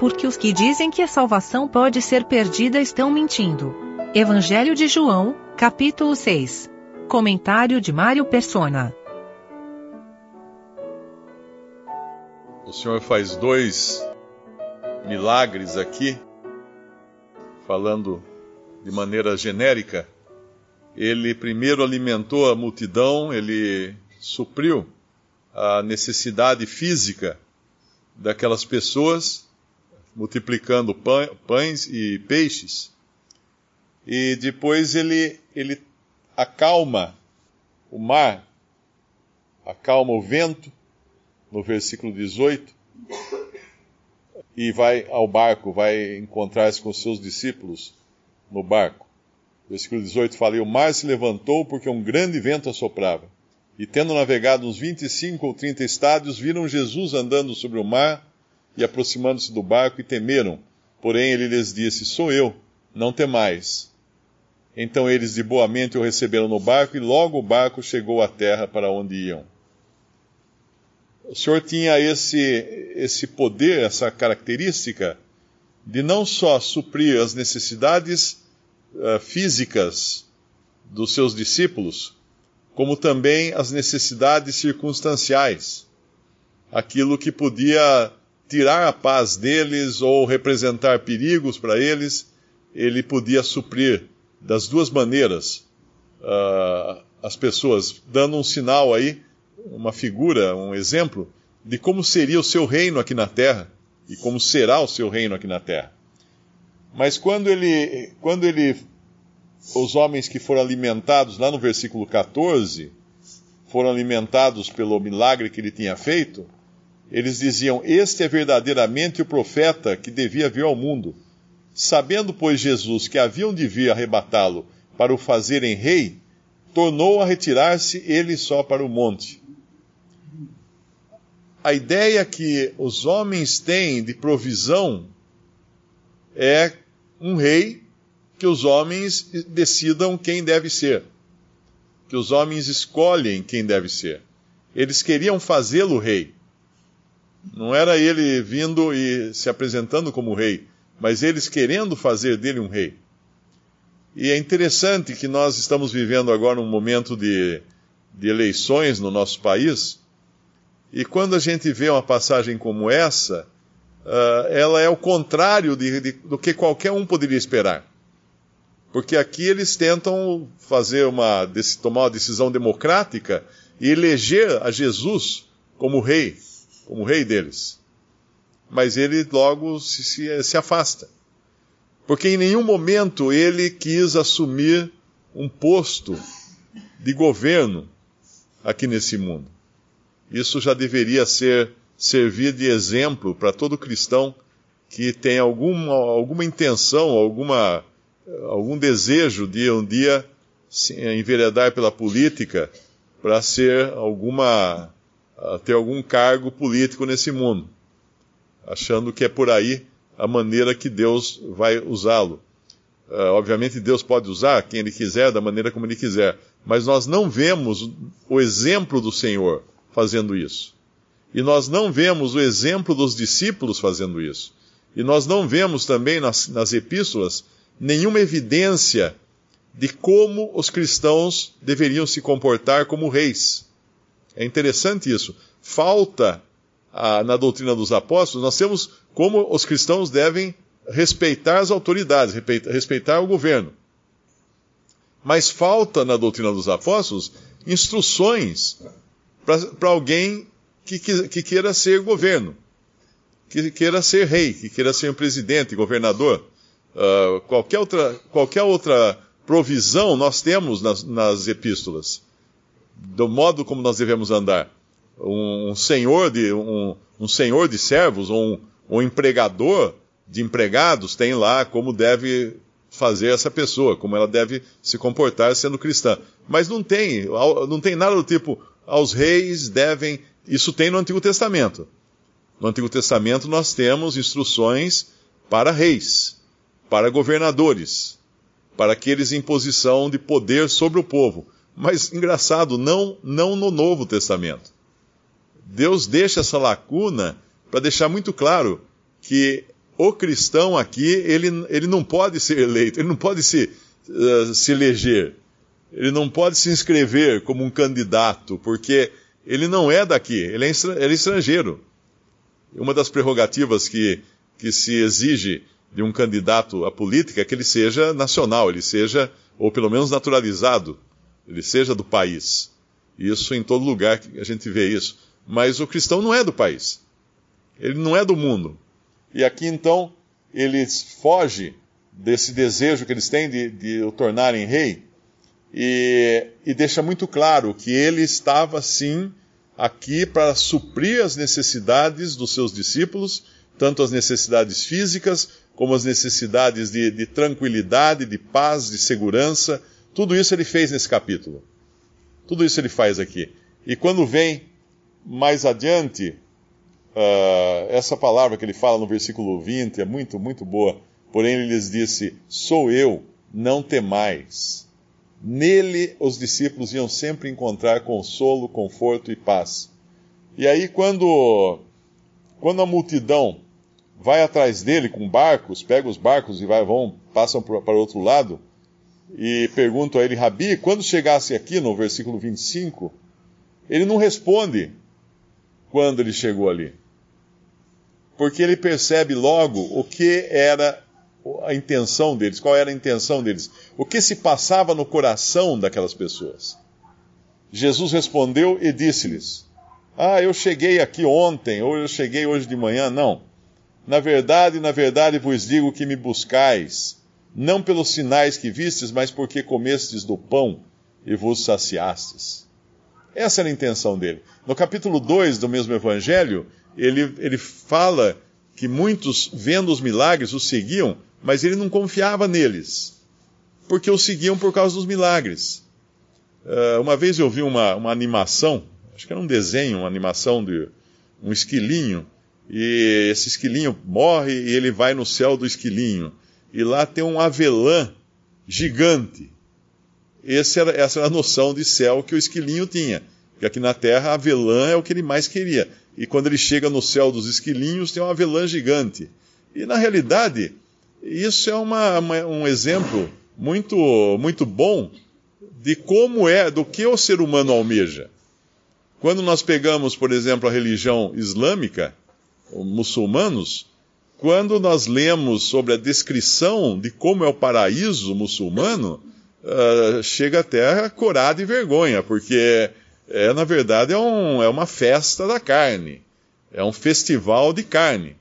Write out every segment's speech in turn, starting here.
porque os que dizem que a salvação pode ser perdida estão mentindo. Evangelho de João, capítulo 6. Comentário de Mário Persona. O Senhor faz dois milagres aqui, falando de maneira genérica. Ele primeiro alimentou a multidão, ele supriu a necessidade física daquelas pessoas, multiplicando pães e peixes. E depois ele, ele acalma o mar, acalma o vento, no versículo 18, e vai ao barco, vai encontrar-se com seus discípulos no barco. Versículo 18 fala: E o mar se levantou porque um grande vento assoprava. E tendo navegado uns 25 ou 30 estádios, viram Jesus andando sobre o mar e aproximando-se do barco e temeram. Porém ele lhes disse: Sou eu, não temais. Então eles de boa mente o receberam no barco e logo o barco chegou à terra para onde iam. O Senhor tinha esse, esse poder, essa característica de não só suprir as necessidades uh, físicas dos seus discípulos, como também as necessidades circunstanciais, aquilo que podia tirar a paz deles ou representar perigos para eles, ele podia suprir das duas maneiras uh, as pessoas, dando um sinal aí, uma figura, um exemplo de como seria o seu reino aqui na terra e como será o seu reino aqui na terra. Mas quando ele, quando ele os homens que foram alimentados, lá no versículo 14, foram alimentados pelo milagre que ele tinha feito, eles diziam: Este é verdadeiramente o profeta que devia vir ao mundo. Sabendo, pois, Jesus que haviam de vir arrebatá-lo para o fazerem rei, tornou a retirar-se ele só para o monte. A ideia que os homens têm de provisão é um rei que os homens decidam quem deve ser, que os homens escolhem quem deve ser. Eles queriam fazê-lo rei. Não era ele vindo e se apresentando como rei, mas eles querendo fazer dele um rei. E é interessante que nós estamos vivendo agora um momento de, de eleições no nosso país, e quando a gente vê uma passagem como essa, uh, ela é o contrário de, de, do que qualquer um poderia esperar. Porque aqui eles tentam fazer uma, tomar uma decisão democrática e eleger a Jesus como rei, como rei deles. Mas ele logo se, se, se afasta. Porque em nenhum momento ele quis assumir um posto de governo aqui nesse mundo. Isso já deveria ser servir de exemplo para todo cristão que tem alguma, alguma intenção, alguma algum desejo de um dia enveredar pela política para ser alguma ter algum cargo político nesse mundo, achando que é por aí a maneira que Deus vai usá-lo. Uh, obviamente Deus pode usar quem Ele quiser, da maneira como Ele quiser, mas nós não vemos o exemplo do Senhor fazendo isso. E nós não vemos o exemplo dos discípulos fazendo isso. E nós não vemos também nas, nas epístolas nenhuma evidência de como os cristãos deveriam se comportar como reis. É interessante isso. Falta ah, na doutrina dos apóstolos, nós temos como os cristãos devem respeitar as autoridades, respeitar o governo. Mas falta na doutrina dos apóstolos instruções para alguém que, que, que, queira ser governo, que queira ser rei, que queira ser um presidente, governador. Uh, qualquer, outra, qualquer outra provisão nós temos nas, nas epístolas, do modo como nós devemos andar. Um, um senhor de um, um, senhor de servos, um, um empregador de empregados tem lá como deve fazer essa pessoa, como ela deve se comportar sendo cristã. Mas não tem, não tem nada do tipo, aos reis devem. Isso tem no Antigo Testamento. No Antigo Testamento nós temos instruções para reis para governadores, para aqueles em posição de poder sobre o povo. Mas engraçado, não, não no Novo Testamento. Deus deixa essa lacuna para deixar muito claro que o cristão aqui, ele, ele não pode ser eleito, ele não pode se, uh, se eleger, ele não pode se inscrever como um candidato, porque ele não é daqui, ele é, ele é estrangeiro. Uma das prerrogativas que, que se exige de um candidato à política é que ele seja nacional, ele seja, ou pelo menos naturalizado, ele seja do país. Isso em todo lugar que a gente vê isso. Mas o cristão não é do país. Ele não é do mundo. E aqui então ele foge desse desejo que eles têm de, de o tornarem rei e, e deixa muito claro que ele estava sim aqui para suprir as necessidades dos seus discípulos, tanto as necessidades físicas como as necessidades de, de tranquilidade, de paz, de segurança. Tudo isso ele fez nesse capítulo. Tudo isso ele faz aqui. E quando vem mais adiante, uh, essa palavra que ele fala no versículo 20 é muito, muito boa. Porém, ele lhes disse: Sou eu, não temais. Nele os discípulos iam sempre encontrar consolo, conforto e paz. E aí, quando, quando a multidão vai atrás dele com barcos, pega os barcos e vai, vão, passam para o outro lado, e perguntam a ele, Rabi, quando chegasse aqui no versículo 25, ele não responde quando ele chegou ali. Porque ele percebe logo o que era a intenção deles, qual era a intenção deles, o que se passava no coração daquelas pessoas. Jesus respondeu e disse-lhes: Ah, eu cheguei aqui ontem, ou eu cheguei hoje de manhã. Não. Na verdade, na verdade vos digo que me buscais, não pelos sinais que vistes, mas porque comestes do pão e vos saciastes. Essa era a intenção dele. No capítulo 2 do mesmo evangelho, ele, ele fala que muitos, vendo os milagres, os seguiam mas ele não confiava neles, porque o seguiam por causa dos milagres. Uh, uma vez eu vi uma, uma animação, acho que era um desenho, uma animação de um esquilinho, e esse esquilinho morre e ele vai no céu do esquilinho. E lá tem um avelã gigante. Era, essa era a noção de céu que o esquilinho tinha. Porque aqui na Terra, a avelã é o que ele mais queria. E quando ele chega no céu dos esquilinhos, tem um avelã gigante. E na realidade, isso é uma, uma, um exemplo muito, muito bom de como é, do que o ser humano almeja. Quando nós pegamos, por exemplo, a religião islâmica, muçulmanos, quando nós lemos sobre a descrição de como é o paraíso muçulmano, uh, chega até a corar de vergonha, porque é, na verdade é, um, é uma festa da carne, é um festival de carne.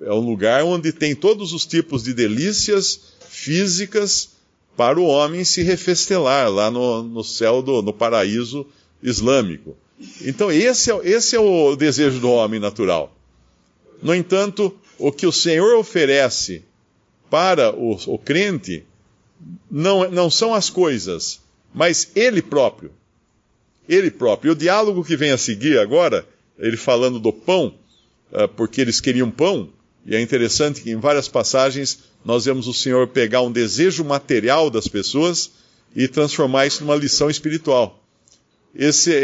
É um lugar onde tem todos os tipos de delícias físicas para o homem se refestelar lá no, no céu, do, no paraíso islâmico. Então, esse é, esse é o desejo do homem natural. No entanto, o que o Senhor oferece para o, o crente não, não são as coisas, mas Ele próprio. Ele próprio. E o diálogo que vem a seguir agora, ele falando do pão, ah, porque eles queriam pão, e é interessante que em várias passagens nós vemos o Senhor pegar um desejo material das pessoas e transformar isso numa lição espiritual. Esse,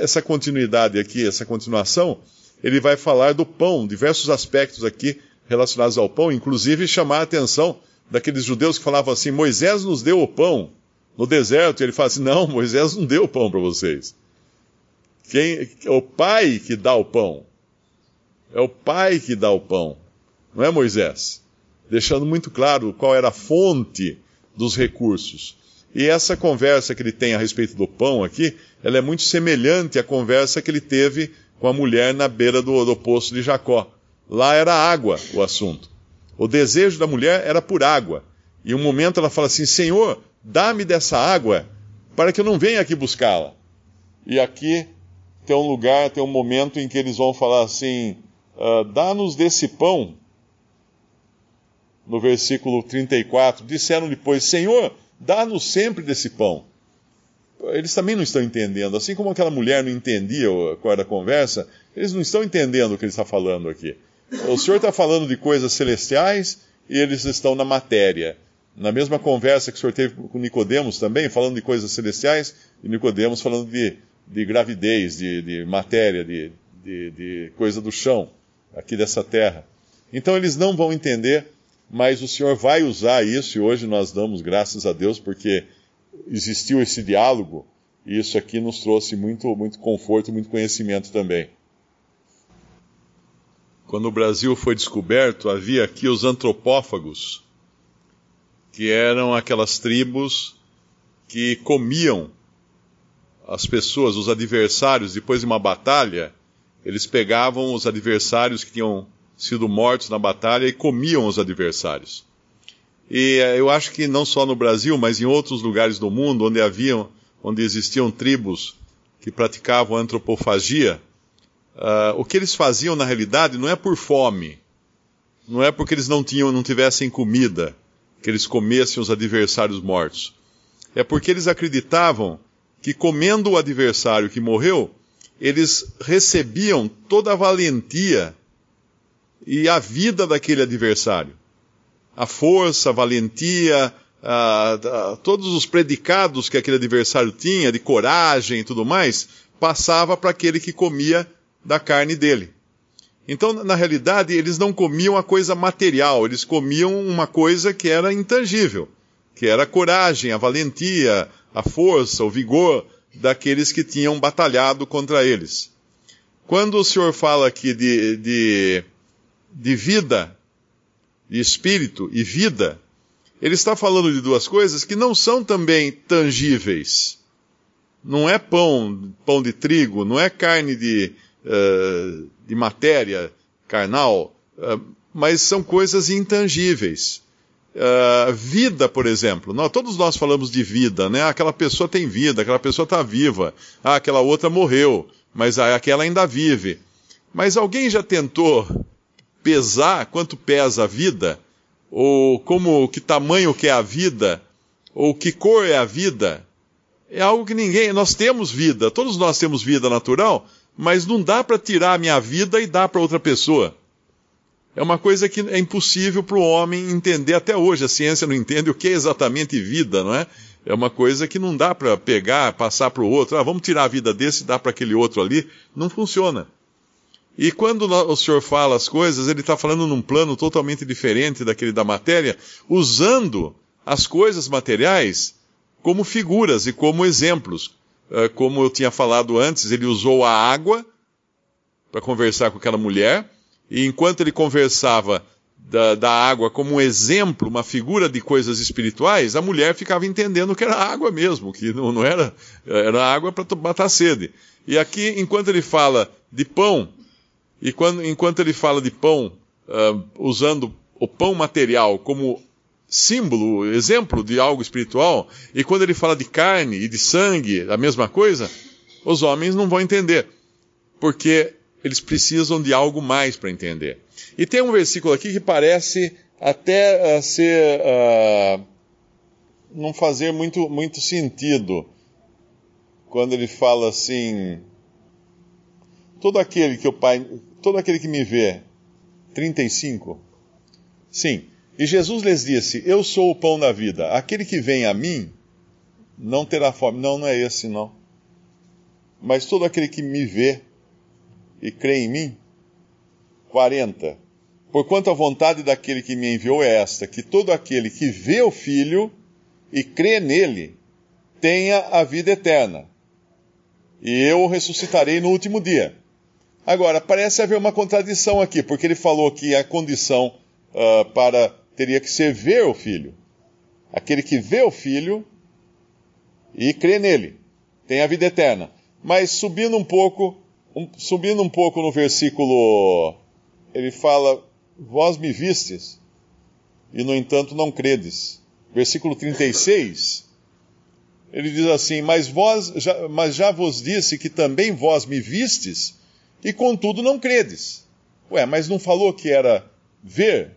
essa continuidade aqui, essa continuação, ele vai falar do pão, diversos aspectos aqui relacionados ao pão, inclusive chamar a atenção daqueles judeus que falavam assim: Moisés nos deu o pão no deserto. E ele fala assim: Não, Moisés não deu o pão para vocês. Quem, é o pai que dá o pão. É o pai que dá o pão não é Moisés? Deixando muito claro qual era a fonte dos recursos. E essa conversa que ele tem a respeito do pão aqui, ela é muito semelhante à conversa que ele teve com a mulher na beira do, do poço de Jacó. Lá era água o assunto. O desejo da mulher era por água. E um momento ela fala assim: Senhor, dá-me dessa água para que eu não venha aqui buscá-la. E aqui tem um lugar, tem um momento em que eles vão falar assim: uh, dá-nos desse pão no versículo 34, disseram depois: Senhor, dá-nos sempre desse pão. Eles também não estão entendendo. Assim como aquela mulher não entendia qual era a conversa, eles não estão entendendo o que ele está falando aqui. O Senhor está falando de coisas celestiais e eles estão na matéria. Na mesma conversa que o Senhor teve com Nicodemos também, falando de coisas celestiais, e Nicodemos falando de, de gravidez, de, de matéria, de, de, de coisa do chão, aqui dessa terra. Então eles não vão entender, mas o Senhor vai usar isso, e hoje nós damos graças a Deus porque existiu esse diálogo, e isso aqui nos trouxe muito, muito conforto e muito conhecimento também. Quando o Brasil foi descoberto, havia aqui os antropófagos, que eram aquelas tribos que comiam as pessoas, os adversários, depois de uma batalha, eles pegavam os adversários que tinham sido mortos na batalha e comiam os adversários. E eh, eu acho que não só no Brasil, mas em outros lugares do mundo onde haviam, onde existiam tribos que praticavam antropofagia, uh, o que eles faziam na realidade não é por fome, não é porque eles não tinham, não tivessem comida, que eles comessem os adversários mortos. É porque eles acreditavam que comendo o adversário que morreu, eles recebiam toda a valentia e a vida daquele adversário. A força, a valentia, a, a, todos os predicados que aquele adversário tinha, de coragem e tudo mais, passava para aquele que comia da carne dele. Então, na realidade, eles não comiam a coisa material, eles comiam uma coisa que era intangível, que era a coragem, a valentia, a força, o vigor daqueles que tinham batalhado contra eles. Quando o Senhor fala aqui de, de de vida, de espírito e vida, ele está falando de duas coisas que não são também tangíveis. Não é pão, pão de trigo, não é carne de, uh, de matéria carnal, uh, mas são coisas intangíveis. Uh, vida, por exemplo. Nós, todos nós falamos de vida, né? Aquela pessoa tem vida, aquela pessoa está viva. Ah, aquela outra morreu, mas aquela ainda vive. Mas alguém já tentou pesar quanto pesa a vida, ou como que tamanho que é a vida, ou que cor é a vida, é algo que ninguém. Nós temos vida, todos nós temos vida natural, mas não dá para tirar a minha vida e dar para outra pessoa. É uma coisa que é impossível para o homem entender até hoje. A ciência não entende o que é exatamente vida, não é? É uma coisa que não dá para pegar, passar para o outro. Ah, vamos tirar a vida desse e dar para aquele outro ali. Não funciona. E quando o senhor fala as coisas, ele está falando num plano totalmente diferente daquele da matéria, usando as coisas materiais como figuras e como exemplos. Eh, como eu tinha falado antes, ele usou a água para conversar com aquela mulher, e enquanto ele conversava da, da, água como um exemplo, uma figura de coisas espirituais, a mulher ficava entendendo que era água mesmo, que não, não era, era água para matar sede. E aqui, enquanto ele fala de pão, e quando, enquanto ele fala de pão, uh, usando o pão material como símbolo, exemplo de algo espiritual, e quando ele fala de carne e de sangue, a mesma coisa, os homens não vão entender. Porque eles precisam de algo mais para entender. E tem um versículo aqui que parece até uh, ser. Uh, não fazer muito, muito sentido. Quando ele fala assim. Todo aquele que o Pai todo aquele que me vê. 35. Sim. E Jesus lhes disse: Eu sou o pão da vida. Aquele que vem a mim não terá fome. Não, não é esse, não. Mas todo aquele que me vê e crê em mim. 40. Porquanto a vontade daquele que me enviou é esta: que todo aquele que vê o Filho e crê nele tenha a vida eterna. E eu o ressuscitarei no último dia. Agora, parece haver uma contradição aqui, porque ele falou que a condição uh, para teria que ser ver o filho. Aquele que vê o filho e crê nele tem a vida eterna. Mas subindo um pouco, um, subindo um pouco no versículo, ele fala: Vós me vistes e no entanto não credes. Versículo 36. Ele diz assim: Mas vós, já, mas já vos disse que também vós me vistes e contudo não credes. Ué, mas não falou que era ver?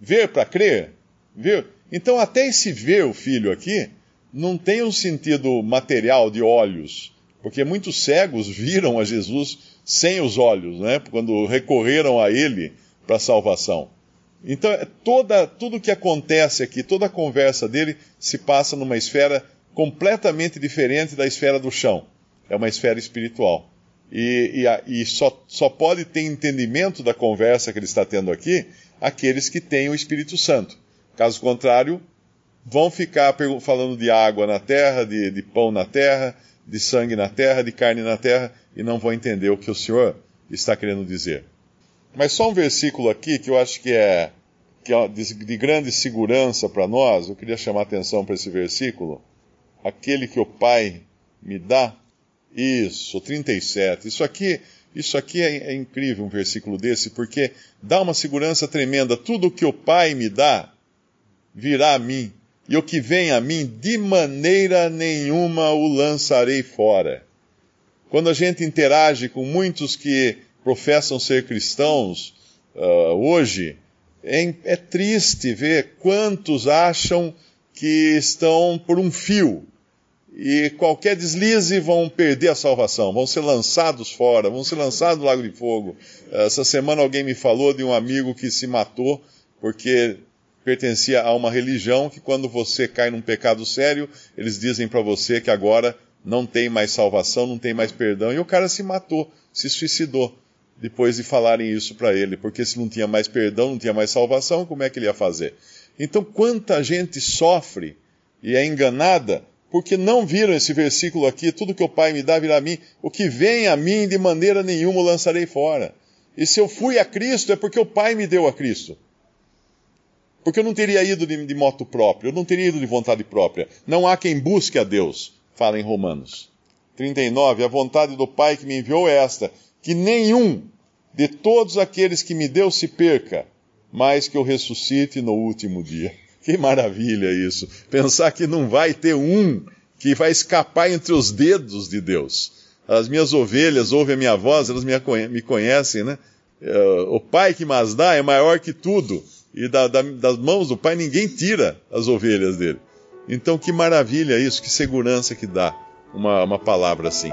Ver para crer? Ver? Então, até esse ver o filho aqui não tem um sentido material de olhos, porque muitos cegos viram a Jesus sem os olhos, né? Quando recorreram a ele para salvação. Então, é toda, tudo que acontece aqui, toda a conversa dele se passa numa esfera completamente diferente da esfera do chão. É uma esfera espiritual. E, e, e só, só pode ter entendimento da conversa que ele está tendo aqui aqueles que têm o Espírito Santo. Caso contrário, vão ficar falando de água na terra, de, de pão na terra, de sangue na terra, de carne na terra, e não vão entender o que o Senhor está querendo dizer. Mas só um versículo aqui que eu acho que é, que é de, de grande segurança para nós, eu queria chamar a atenção para esse versículo. Aquele que o Pai me dá, isso, 37. Isso aqui, isso aqui é, é incrível um versículo desse, porque dá uma segurança tremenda. Tudo o que o Pai me dá virá a mim e o que vem a mim, de maneira nenhuma o lançarei fora. Quando a gente interage com muitos que professam ser cristãos uh, hoje, é, é triste ver quantos acham que estão por um fio e qualquer deslize vão perder a salvação, vão ser lançados fora, vão ser lançados no lago de fogo. Essa semana alguém me falou de um amigo que se matou porque pertencia a uma religião que, quando você cai num pecado sério, eles dizem para você que agora não tem mais salvação, não tem mais perdão. E o cara se matou, se suicidou, depois de falarem isso para ele, porque se não tinha mais perdão, não tinha mais salvação, como é que ele ia fazer? Então, quanta gente sofre e é enganada porque não viram esse versículo aqui: tudo que o Pai me dá virá a mim, o que vem a mim de maneira nenhuma o lançarei fora. E se eu fui a Cristo é porque o Pai me deu a Cristo. Porque eu não teria ido de, de moto própria, eu não teria ido de vontade própria. Não há quem busque a Deus, fala em Romanos. 39. A vontade do Pai que me enviou é esta: que nenhum de todos aqueles que me deu se perca, mas que eu ressuscite no último dia. Que maravilha isso! Pensar que não vai ter um que vai escapar entre os dedos de Deus. As minhas ovelhas ouvem a minha voz, elas me conhecem, né? Eh, o Pai que mas dá é maior que tudo e da, da, das mãos do Pai ninguém tira as ovelhas dele. Então, que maravilha isso, que segurança que dá uma, uma palavra assim.